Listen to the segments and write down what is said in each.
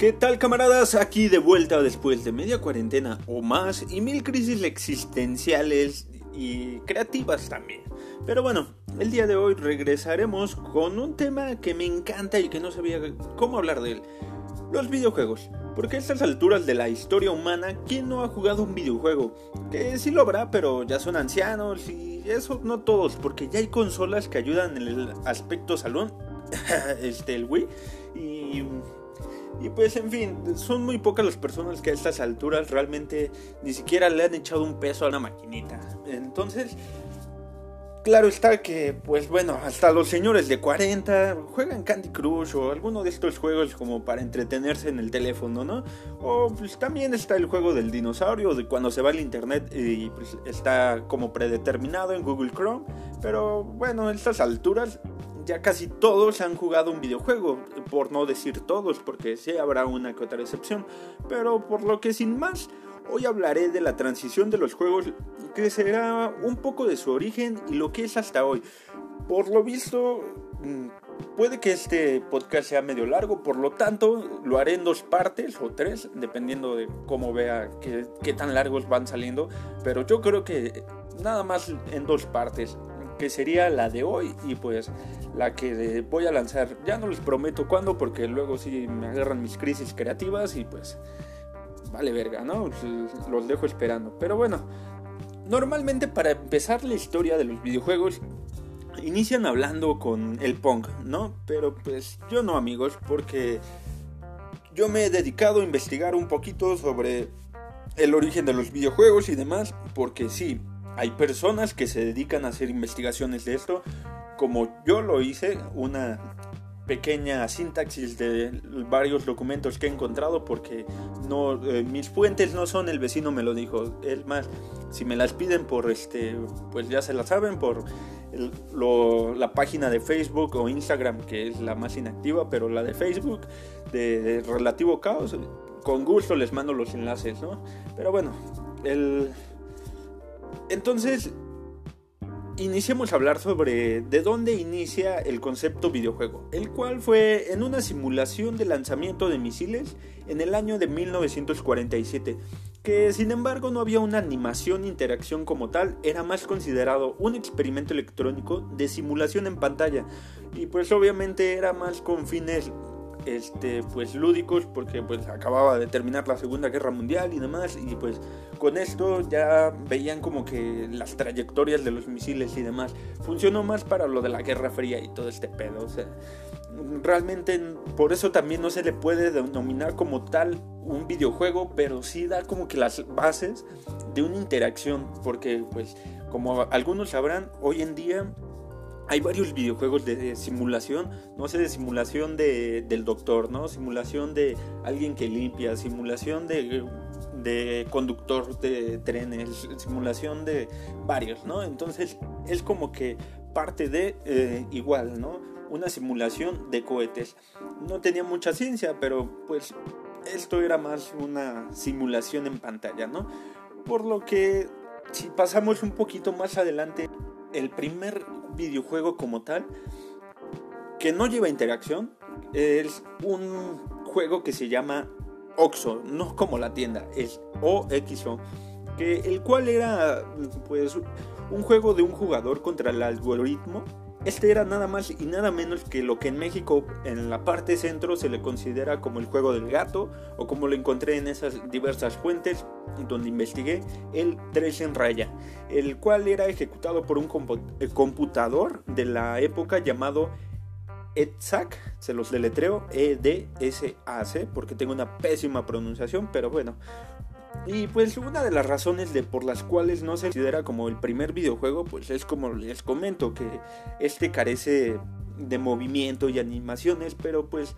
¿Qué tal camaradas? Aquí de vuelta después de media cuarentena o más y mil crisis existenciales y creativas también. Pero bueno, el día de hoy regresaremos con un tema que me encanta y que no sabía cómo hablar de él. Los videojuegos. Porque a estas alturas de la historia humana, ¿quién no ha jugado un videojuego? Que sí lo habrá, pero ya son ancianos y eso no todos, porque ya hay consolas que ayudan en el aspecto salón, este, el Wii, y y pues en fin, son muy pocas las personas que a estas alturas realmente ni siquiera le han echado un peso a una maquinita. Entonces, claro está que, pues bueno, hasta los señores de 40 juegan Candy Crush o alguno de estos juegos como para entretenerse en el teléfono, ¿no? O pues también está el juego del dinosaurio, de cuando se va al internet y pues está como predeterminado en Google Chrome. Pero bueno, a estas alturas ya casi todos han jugado un videojuego, por no decir todos, porque sí habrá una que otra excepción, pero por lo que sin más, hoy hablaré de la transición de los juegos, que será un poco de su origen y lo que es hasta hoy. Por lo visto, mm, puede que este podcast sea medio largo, por lo tanto lo haré en dos partes o tres, dependiendo de cómo vea qué, qué tan largos van saliendo, pero yo creo que nada más en dos partes que sería la de hoy y pues la que voy a lanzar. Ya no les prometo cuándo porque luego sí me agarran mis crisis creativas y pues vale verga, ¿no? Pues, los dejo esperando. Pero bueno, normalmente para empezar la historia de los videojuegos inician hablando con el punk, ¿no? Pero pues yo no amigos porque yo me he dedicado a investigar un poquito sobre el origen de los videojuegos y demás porque sí, hay personas que se dedican a hacer investigaciones de esto, como yo lo hice, una pequeña sintaxis de varios documentos que he encontrado porque no eh, mis fuentes no son el vecino me lo dijo es más si me las piden por este pues ya se las saben por la página de Facebook o Instagram que es la más inactiva pero la de Facebook de relativo caos con gusto les mando los enlaces no pero bueno el entonces, iniciemos a hablar sobre de dónde inicia el concepto videojuego, el cual fue en una simulación de lanzamiento de misiles en el año de 1947, que sin embargo no había una animación interacción como tal, era más considerado un experimento electrónico de simulación en pantalla, y pues obviamente era más con fines este pues lúdicos porque pues acababa de terminar la Segunda Guerra Mundial y demás y pues con esto ya veían como que las trayectorias de los misiles y demás. Funcionó más para lo de la Guerra Fría y todo este pedo, o sea, realmente por eso también no se le puede denominar como tal un videojuego, pero sí da como que las bases de una interacción, porque pues como algunos sabrán, hoy en día hay varios videojuegos de, simulación, no sé, de simulación de, del doctor, ¿no? Simulación de alguien que limpia, simulación de, de conductor de trenes, simulación de varios, ¿no? Entonces es como que parte de eh, igual, ¿no? Una simulación de cohetes. No tenía mucha ciencia, pero pues esto era más una simulación en pantalla, ¿no? Por lo que si pasamos un poquito más adelante, el primer videojuego como tal que no lleva interacción es un juego que se llama Oxo, no como la tienda, es OXO, que el cual era pues un juego de un jugador contra el algoritmo este era nada más y nada menos que lo que en México en la parte centro se le considera como el juego del gato o como lo encontré en esas diversas fuentes donde investigué el 3 en raya, el cual era ejecutado por un eh, computador de la época llamado EDSAC, se los deletreo, E-D-S-A-C, porque tengo una pésima pronunciación, pero bueno, y pues una de las razones de por las cuales no se considera como el primer videojuego, pues es como les comento, que este carece de movimiento y animaciones, pero pues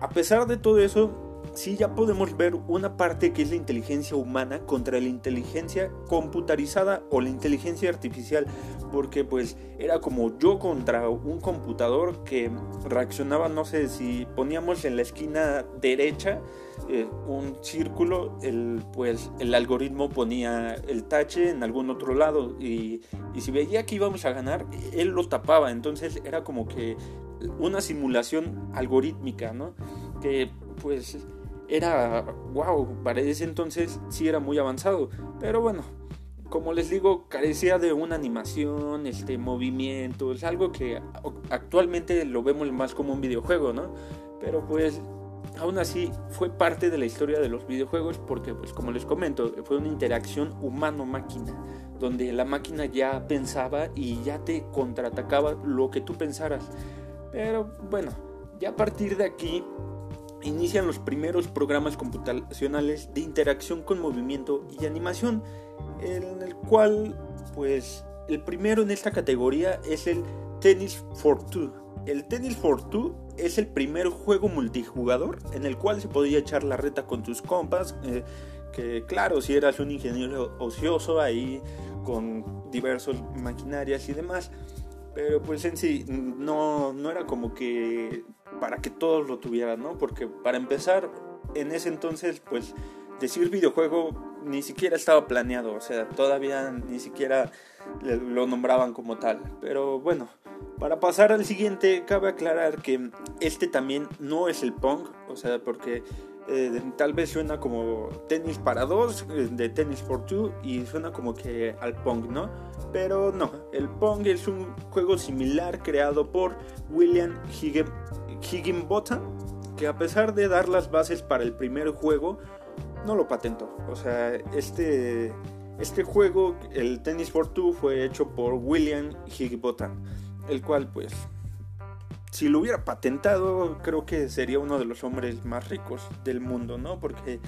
a pesar de todo eso, sí ya podemos ver una parte que es la inteligencia humana contra la inteligencia computarizada o la inteligencia artificial, porque pues era como yo contra un computador que reaccionaba, no sé, si poníamos en la esquina derecha un círculo, el, pues el algoritmo ponía el tache en algún otro lado y, y si veía que íbamos a ganar, él lo tapaba, entonces era como que una simulación algorítmica, ¿no? Que pues era, wow, para ese entonces sí era muy avanzado. Pero bueno, como les digo, carecía de una animación, este, movimientos, algo que actualmente lo vemos más como un videojuego, ¿no? Pero pues aún así fue parte de la historia de los videojuegos porque pues como les comento, fue una interacción humano-máquina, donde la máquina ya pensaba y ya te contraatacaba lo que tú pensaras. Pero bueno, ya a partir de aquí inician los primeros programas computacionales de interacción con movimiento y animación, en el cual, pues, el primero en esta categoría es el Tennis for Two. El Tennis for Two es el primer juego multijugador en el cual se podía echar la reta con tus compas. Eh, que claro, si eras un ingeniero ocioso ahí con diversos maquinarias y demás, pero pues en sí no, no era como que para que todos lo tuvieran, ¿no? Porque para empezar, en ese entonces, pues decir videojuego ni siquiera estaba planeado, o sea, todavía ni siquiera lo nombraban como tal. Pero bueno, para pasar al siguiente, cabe aclarar que este también no es el Pong, o sea, porque eh, tal vez suena como tenis para dos, eh, de tenis for two, y suena como que al Pong, ¿no? Pero no, el Pong es un juego similar creado por William Higginbottom, que a pesar de dar las bases para el primer juego, no lo patentó. O sea, este, este juego, el Tennis for Two, fue hecho por William Higginbottom, el cual pues si lo hubiera patentado, creo que sería uno de los hombres más ricos del mundo, ¿no? Porque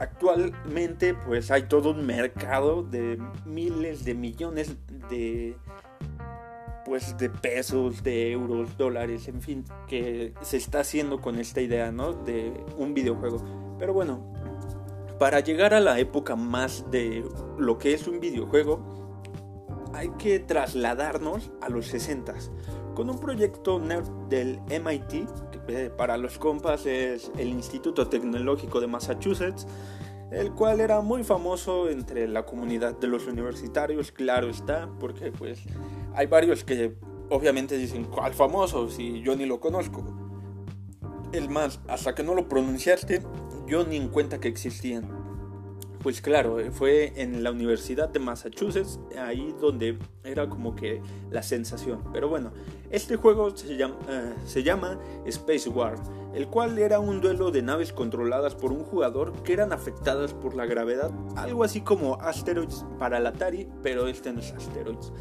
actualmente pues hay todo un mercado de miles de millones de pues de pesos, de euros, dólares, en fin, que se está haciendo con esta idea, ¿no? De un videojuego. Pero bueno, para llegar a la época más de lo que es un videojuego, hay que trasladarnos a los 60s con un proyecto nerd del MIT, que eh, para los compas es el Instituto Tecnológico de Massachusetts, el cual era muy famoso entre la comunidad de los universitarios, claro está, porque pues hay varios que obviamente dicen, ¿cuál famoso? Si yo ni lo conozco. El más, hasta que no lo pronunciaste, yo ni en cuenta que existían. Pues claro, eh, fue en la Universidad de Massachusetts, ahí donde era como que la sensación. Pero bueno, este juego se llama, eh, se llama Space War, el cual era un duelo de naves controladas por un jugador que eran afectadas por la gravedad, algo así como Asteroids para el Atari, pero este no es Asteroids.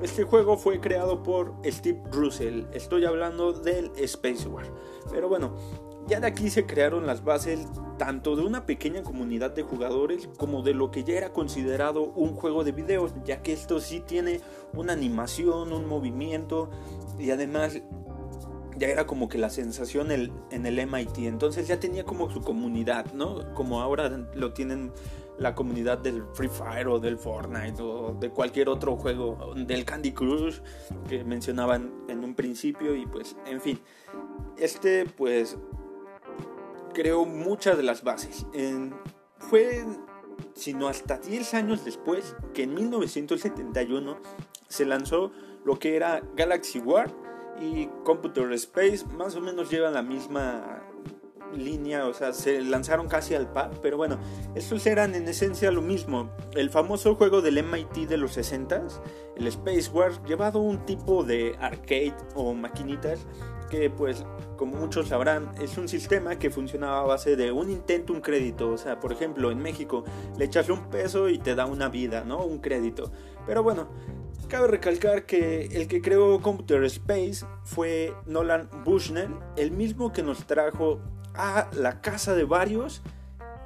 Este juego fue creado por Steve Russell, estoy hablando del Space War. Pero bueno, ya de aquí se crearon las bases tanto de una pequeña comunidad de jugadores como de lo que ya era considerado un juego de video, ya que esto sí tiene una animación, un movimiento y además ya era como que la sensación en el MIT, entonces ya tenía como su comunidad, ¿no? Como ahora lo tienen la comunidad del Free Fire o del Fortnite o de cualquier otro juego, del Candy Crush que mencionaban en un principio y pues, en fin, este pues creó muchas de las bases. fue, sino hasta 10 años después, que en 1971 se lanzó lo que era Galaxy War y Computer Space, más o menos llevan la misma línea, o sea, se lanzaron casi al par, pero bueno, estos eran en esencia lo mismo. El famoso juego del MIT de los 60s, el Space War, llevado un tipo de arcade o maquinitas que pues como muchos sabrán es un sistema que funcionaba a base de un intento, un crédito. O sea, por ejemplo, en México le echas un peso y te da una vida, ¿no? Un crédito. Pero bueno, cabe recalcar que el que creó Computer Space fue Nolan Bushnell, el mismo que nos trajo a la casa de varios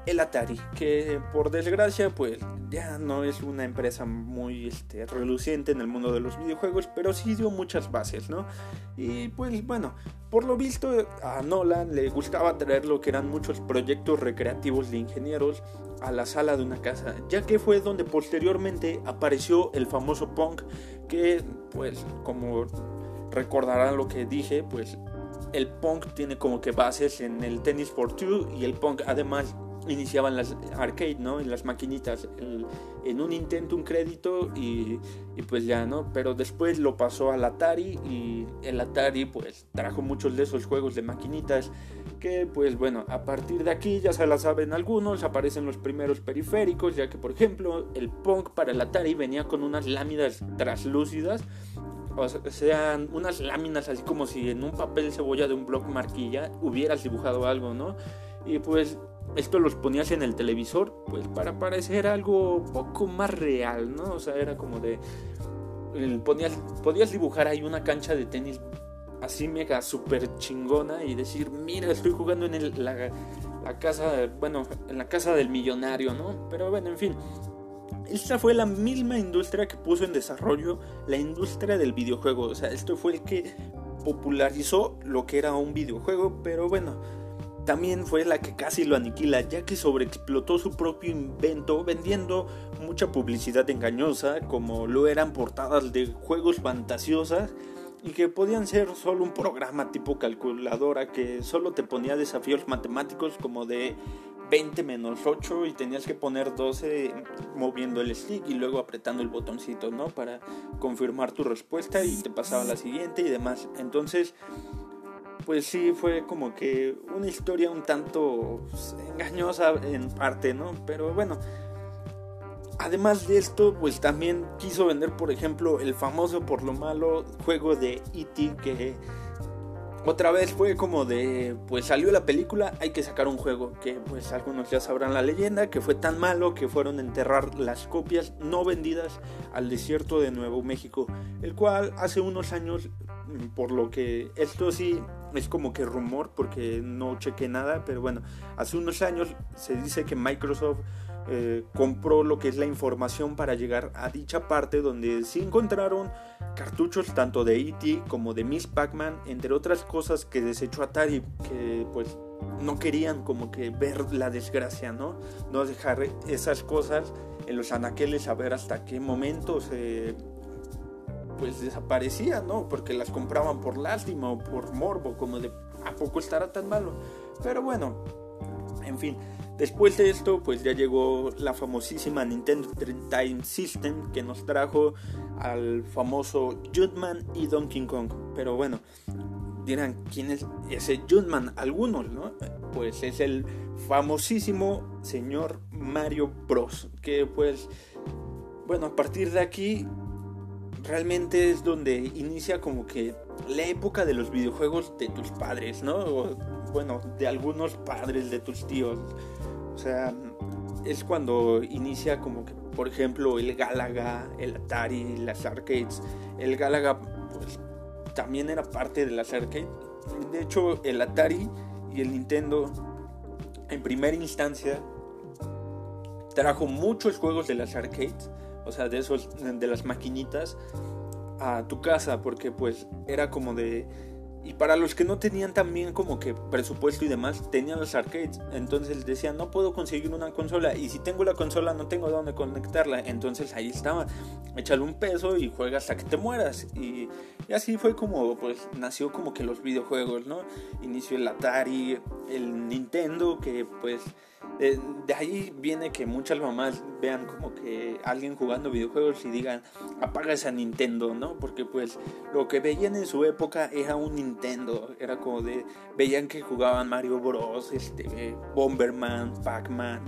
el Atari, que por desgracia pues ya no es una empresa muy este, reluciente en el mundo de los videojuegos, pero sí dio muchas bases, ¿no? Y pues bueno, por lo visto a Nolan le gustaba traer lo que eran muchos proyectos recreativos de ingenieros a la sala de una casa, ya que fue donde posteriormente apareció el famoso punk, que pues como recordarán lo que dije, pues el punk tiene como que bases en el Tennis for Two y el punk además iniciaban las arcade, ¿no? En las maquinitas, en un intento un crédito y, pues ya, ¿no? Pero después lo pasó al Atari y el Atari pues trajo muchos de esos juegos de maquinitas que pues bueno, a partir de aquí ya se la saben algunos, aparecen los primeros periféricos, ya que por ejemplo el Punk para el Atari venía con unas láminas translúcidas o sea, unas láminas así como si en un papel cebolla de un bloc marquilla hubieras dibujado algo, ¿no? Y pues esto los ponías en el televisor, pues para parecer algo poco más real, ¿no? O sea, era como de... Ponías, podías dibujar ahí una cancha de tenis así mega super chingona y decir, mira, estoy jugando en la, la casa, bueno, en la casa del millonario, ¿no? Pero bueno, en fin. Esta fue la misma industria que puso en desarrollo la industria del videojuego. O sea, esto fue el que popularizó lo que era un videojuego, pero bueno, también fue la que casi lo aniquila, ya que sobreexplotó su propio invento vendiendo mucha publicidad engañosa, como lo eran portadas de juegos fantasiosas y que podían ser solo un programa tipo calculadora que solo te ponía desafíos matemáticos como de 20 menos 8 y tenías que poner 12 moviendo el stick y luego apretando el botoncito, ¿no? Para confirmar tu respuesta y te pasaba la siguiente y demás. Entonces, pues sí fue como que una historia un tanto pues, engañosa en parte, ¿no? Pero bueno, además de esto, pues también quiso vender, por ejemplo, el famoso por lo malo juego de E.T. que otra vez fue como de, pues salió la película, hay que sacar un juego, que pues algunos ya sabrán la leyenda, que fue tan malo que fueron a enterrar las copias no vendidas al desierto de Nuevo México, el cual hace unos años, mm, por lo que esto sí es como que rumor, porque no chequé nada, pero bueno, hace unos años se dice que Microsoft eh, compró lo que es la información para llegar a dicha parte donde se encontraron cartuchos tanto de E.T. como de Miss Pac-Man, entre otras cosas que desechó Atari, que pues no querían como que ver la desgracia, ¿no? No dejar esas cosas en los anaqueles a ver hasta qué momento se pues desaparecían, ¿no? Porque las compraban por lástima o por morbo, como de a poco estará tan malo. Pero bueno, en fin, Después de esto, pues ya llegó la famosísima Nintendo Time System que nos trajo al famoso Jumpman y Donkey Kong. Pero bueno, dirán, ¿quién es ese Jumpman? Algunos, ¿no? Pues es el famosísimo señor Mario Bros. Que pues, bueno, a partir de aquí realmente es donde inicia como que la época de los videojuegos de tus padres, ¿no? bueno, de algunos padres de tus tíos. O sea, es cuando inicia como que, por ejemplo, el Galaga, el Atari, las arcades. El Galaga, pues, también era parte de las arcades. De hecho, el Atari y el Nintendo, en primera instancia, trajo muchos juegos de las arcades, o sea, de esos, de las maquinitas, a tu casa, porque pues era como de y para los que no tenían también como que presupuesto y demás, tenían los arcades. Entonces decían, no puedo conseguir una consola. Y si tengo la consola, no tengo dónde conectarla. Entonces ahí estaba. Échale un peso y juega hasta que te mueras. Y, y, así fue como pues nació como que los videojuegos, ¿no? Inició el Atari, el Nintendo, que pues de, ahí viene que muchas mamás vean como que alguien jugando videojuegos y digan, apaga esa Nintendo, ¿no? Porque pues lo que veían en su época era un Nintendo, era como de, veían que jugaban Mario Bros, este, Bomberman, Pac-Man,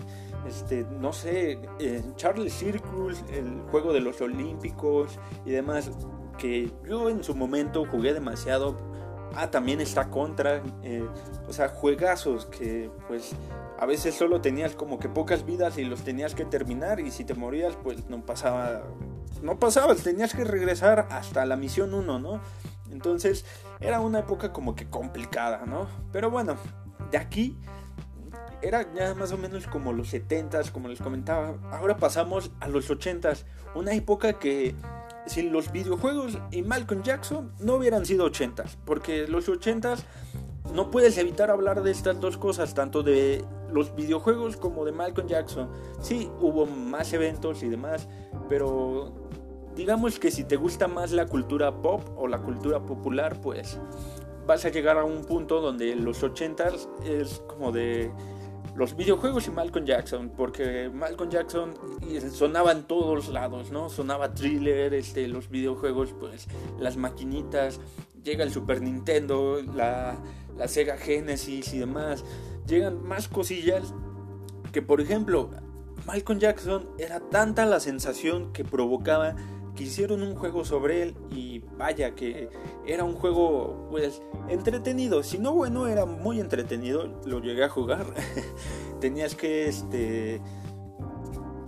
este, no sé, eh, Charlie Circus, el juego de los Olímpicos y demás, que yo en su momento jugué demasiado. Ah, también está contra, eh, o sea, juegazos que pues a veces solo tenías como que pocas vidas y los tenías que terminar y si te morías pues no pasaba, no pasabas, tenías que regresar hasta la misión 1, ¿no? Entonces era una época como que complicada, ¿no? Pero bueno, de aquí era ya más o menos como los 70s, como les comentaba. Ahora pasamos a los 80s, una época que sin los videojuegos y Malcolm Jackson no hubieran sido 80s, porque los 80s no puedes evitar hablar de estas dos cosas, tanto de los videojuegos como de Malcolm Jackson. Sí, hubo más eventos y demás, pero digamos que si te gusta más la cultura pop o la cultura popular, pues vas a llegar a un punto donde los 80s es como de los videojuegos y Malcolm Jackson, porque Malcolm Jackson sonaba en todos lados, ¿no? Sonaba thriller, este, los videojuegos, pues las maquinitas, llega el Super Nintendo, la, la Sega Genesis y demás, llegan más cosillas que, por ejemplo, Malcolm Jackson era tanta la sensación que provocaba que hicieron un juego sobre él y vaya que era un juego pues entretenido, si no bueno era muy entretenido, lo llegué a jugar. Tenías que este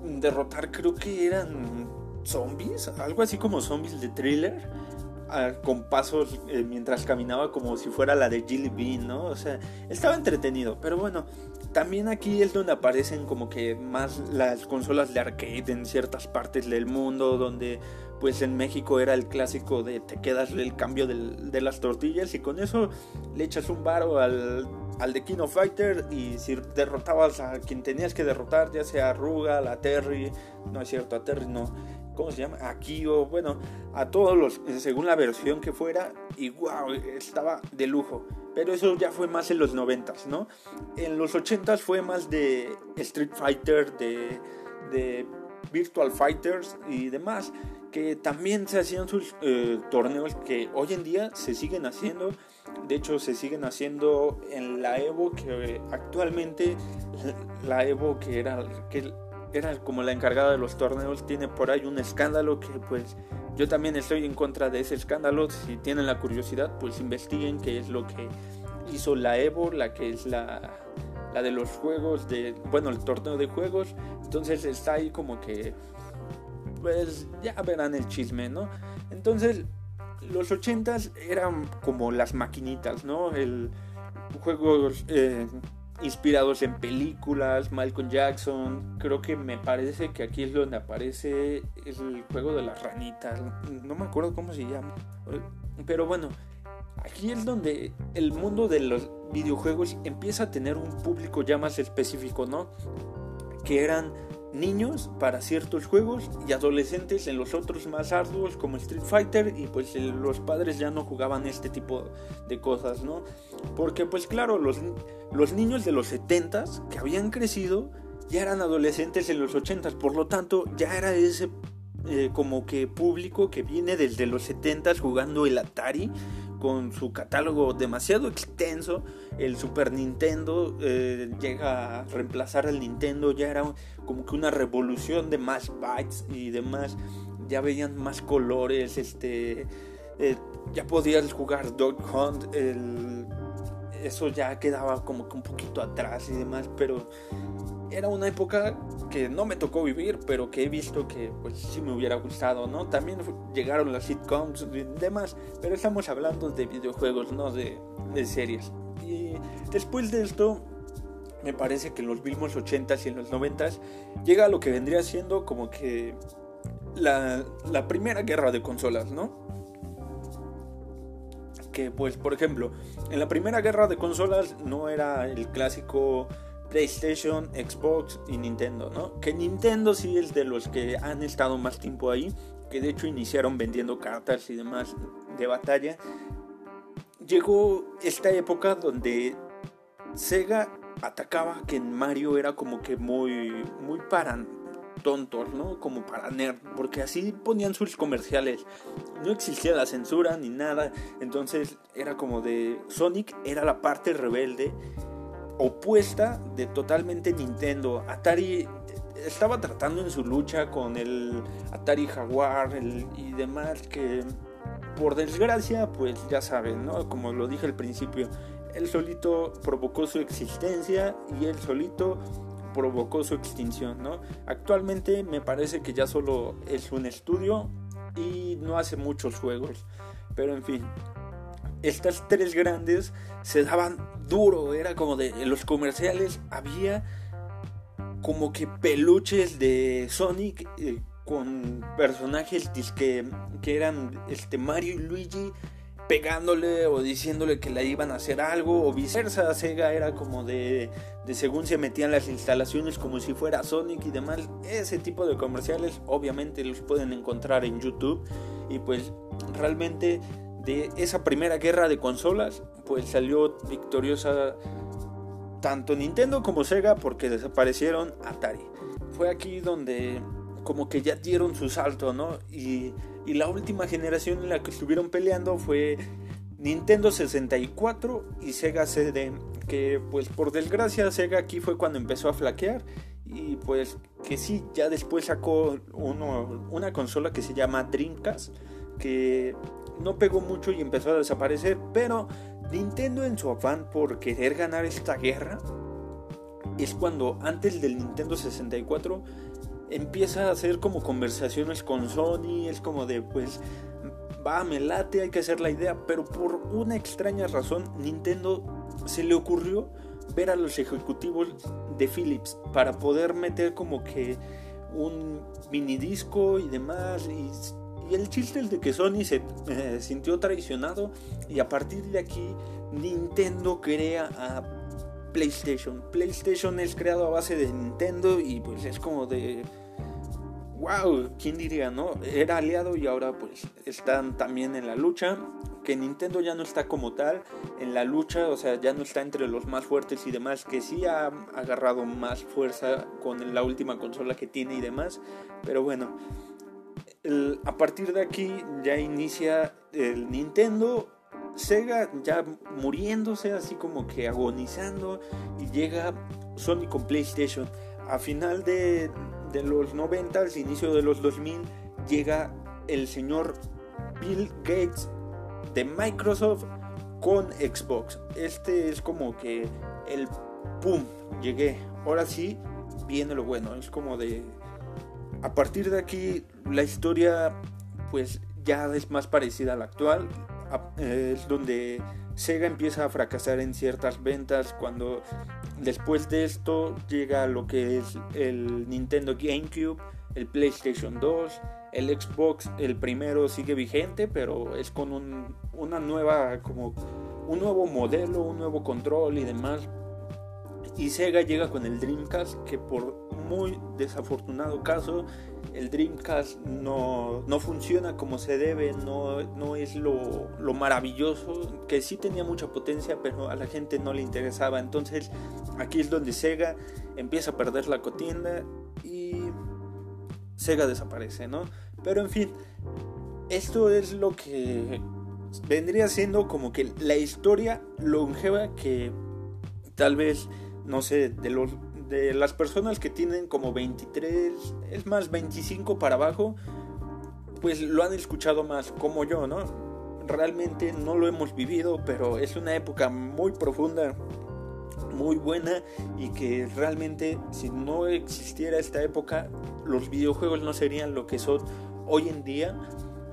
derrotar creo que eran zombies, algo así como zombies de thriller con pasos eh, mientras caminaba como si fuera la de Jilly Bean, ¿no? O sea, estaba entretenido, pero bueno, también aquí es donde aparecen como que más las consolas de arcade en ciertas partes del mundo, donde pues en México era el clásico de te quedas el cambio de las tortillas y con eso le echas un varo al, al de King of Fighter y si derrotabas a quien tenías que derrotar, ya sea a Rugal, a Terry, no es cierto, a Terry no, ¿cómo se llama? Aquí o bueno, a todos los, según la versión que fuera, y wow, estaba de lujo. Pero eso ya fue más en los 90, ¿no? En los 80 fue más de Street Fighter, de, de Virtual Fighters y demás, que también se hacían sus eh, torneos que hoy en día se siguen haciendo. De hecho, se siguen haciendo en la Evo, que actualmente la Evo, que era, que era como la encargada de los torneos, tiene por ahí un escándalo que pues yo también estoy en contra de ese escándalo. Si tienen la curiosidad, pues investiguen qué es lo que hizo la Evo, la que es la, la de los juegos, de, bueno, el torneo de juegos. Entonces está ahí como que, pues ya verán el chisme, ¿no? Entonces, los 80s eran como las maquinitas, ¿no? El juegos... Eh, inspirados en películas, Malcolm Jackson. Creo que me parece que aquí es donde aparece el juego de las ranitas. No me acuerdo cómo se llama. Pero bueno, aquí es donde el mundo de los videojuegos empieza a tener un público ya más específico, ¿no? Que eran niños para ciertos juegos y adolescentes en los otros más arduos como Street Fighter y pues los padres ya no jugaban este tipo de cosas, ¿no? Porque pues claro, los, los niños de los 70s que habían crecido ya eran adolescentes en los 80s, por lo tanto ya era ese eh, como que público que viene desde los 70s jugando el Atari con su catálogo demasiado extenso, el Super Nintendo eh, llega a reemplazar al Nintendo, ya era como que una revolución de más bytes y demás, ya veían más colores, este, eh, ya podías jugar Dog Hunt, eso ya quedaba como que un poquito atrás y demás, pero era una época que no me tocó vivir, pero que he visto que pues sí me hubiera gustado, ¿no? También llegaron las sitcoms y demás, pero estamos hablando de videojuegos, no de, series. Y después de esto, me parece que en los mismos 80s y en los 90s llega lo que vendría siendo como que la, la primera guerra de consolas, ¿no? Que pues, por ejemplo, en la primera guerra de consolas no era el clásico PlayStation, Xbox y Nintendo, ¿no? Que Nintendo sí es de los que han estado más tiempo ahí, que de hecho iniciaron vendiendo cartas y demás de batalla. Llegó esta época donde Sega atacaba que en Mario era como que muy muy para tontos, ¿no? Como para nerd, porque así ponían sus comerciales. No existía la censura ni nada, entonces era como de Sonic era la parte rebelde opuesta de totalmente Nintendo. Atari estaba tratando en su lucha con el Atari Jaguar y demás que por desgracia pues ya saben, ¿no? Como lo dije al principio, él solito provocó su existencia y él solito provocó su extinción, ¿no? Actualmente me parece que ya solo es un estudio y no hace muchos juegos, pero en fin. Estas tres grandes se daban duro, era como de en los comerciales había como que peluches de Sonic eh, con personajes que, que eran este Mario y Luigi pegándole o diciéndole que le iban a hacer algo o viceversa. Sega era como de, de según se metían las instalaciones como si fuera Sonic y demás. Ese tipo de comerciales obviamente los pueden encontrar en YouTube y pues realmente de esa primera guerra de consolas pues salió victoriosa tanto Nintendo como Sega porque desaparecieron Atari. Fue aquí donde como que ya dieron su salto, ¿no? Y y la última generación en la que estuvieron peleando fue Nintendo 64 y Sega CD, que pues por desgracia Sega aquí fue cuando empezó a flaquear y pues que sí, ya después sacó una consola que se llama Dreamcast, que no pegó mucho y empezó a desaparecer, pero Nintendo en su afán por querer ganar esta guerra, es cuando antes del Nintendo 64 empieza a hacer como conversaciones con Sony, es como de pues va, me late, hay que hacer la idea, pero por una extraña razón Nintendo se le ocurrió ver a los ejecutivos de Philips para poder meter como que un mini disco y demás el chiste es de que Sony se eh, sintió traicionado y a partir de aquí Nintendo crea a PlayStation. PlayStation es creado a base de Nintendo y pues es como de wow, ¿quién diría, no? Era aliado y ahora pues están también en la lucha. Que Nintendo ya no está como tal en la lucha, o sea, ya no está entre los más fuertes y demás, que sí ha agarrado más fuerza con la última consola que tiene y demás. Pero bueno, a partir de aquí ya inicia el Nintendo Sega ya muriéndose, así como que agonizando, y llega Sony con PlayStation. A final de, los 90, inicio de los 2000, llega el señor Bill Gates de Microsoft con Xbox. Este es como que el pum, llegué. Ahora sí, viene lo bueno. Es como de. A partir de aquí, la historia, pues ya es más parecida a la actual. Es donde Sega empieza a fracasar en ciertas ventas cuando después de esto llega lo que es el Nintendo GameCube, el PlayStation 2, el Xbox, el primero sigue vigente, pero es con un, una nueva como un nuevo modelo, un nuevo control y demás y Sega llega con el Dreamcast, que por muy desafortunado caso, el Dreamcast no, no funciona como se debe, no, no es lo, lo, maravilloso, que sí tenía mucha potencia, pero a la gente no le interesaba. Entonces aquí es donde Sega empieza a perder la cotienda y Sega desaparece, ¿no? Pero en fin, esto es lo que vendría siendo como que la historia longeva que tal vez no sé, de los de las personas que tienen como 23, es más 25 para abajo, pues lo han escuchado más como yo, ¿no? Realmente no lo hemos vivido, pero es una época muy profunda, muy buena y que realmente si no existiera esta época, los videojuegos no serían lo que son hoy en día.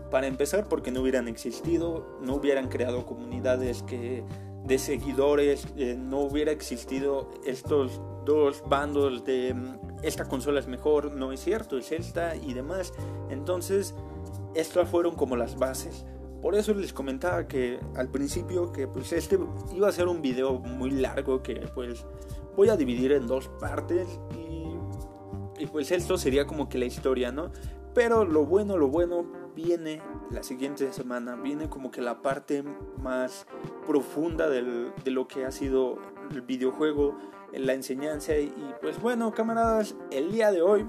Para empezar, porque no hubieran existido, no hubieran creado comunidades que de seguidores, eh, no hubiera existido estos dos bandos de mm, esta consola es mejor, no es cierto, es esta y demás. Entonces, estas fueron como las bases. Por eso les comentaba que al principio que pues este iba a ser un video muy largo que pues voy a dividir en dos partes y, y pues esto sería como que la historia, ¿no? Pero lo bueno, lo bueno viene la siguiente semana, viene como que la parte más profunda del, de lo que ha sido el videojuego, la enseñanza. Y pues bueno camaradas, el día de hoy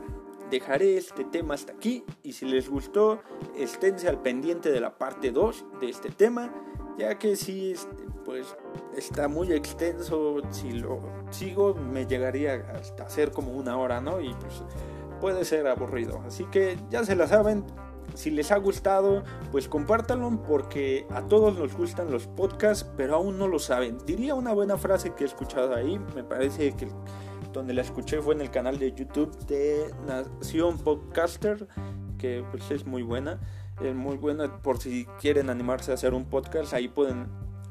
dejaré este tema hasta aquí. Y si les gustó esténse al pendiente de la parte 2 de este tema ya que si pues está muy extenso. Si lo sigo me llegaría hasta hacer como una hora no y pues puede ser aburrido. Así que ya se la saben si les ha gustado, pues compártanlo porque a todos nos gustan los podcasts, pero aún no lo saben. Diría una buena frase que he escuchado ahí, me parece que donde la escuché fue en el canal de YouTube de Nación Podcaster, que pues es muy buena, es muy buena por si quieren animarse a hacer un podcast, ahí pueden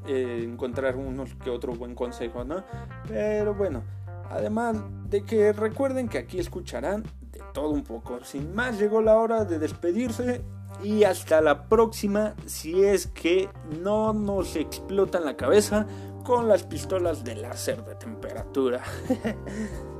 eh, encontrar uno que otro buen consejo, ¿no? Pero bueno, además de que recuerden que aquí escucharán todo un poco. Sin más, llegó la hora de despedirse y hasta la próxima si es que no nos explotan la cabeza con las pistolas de láser de temperatura.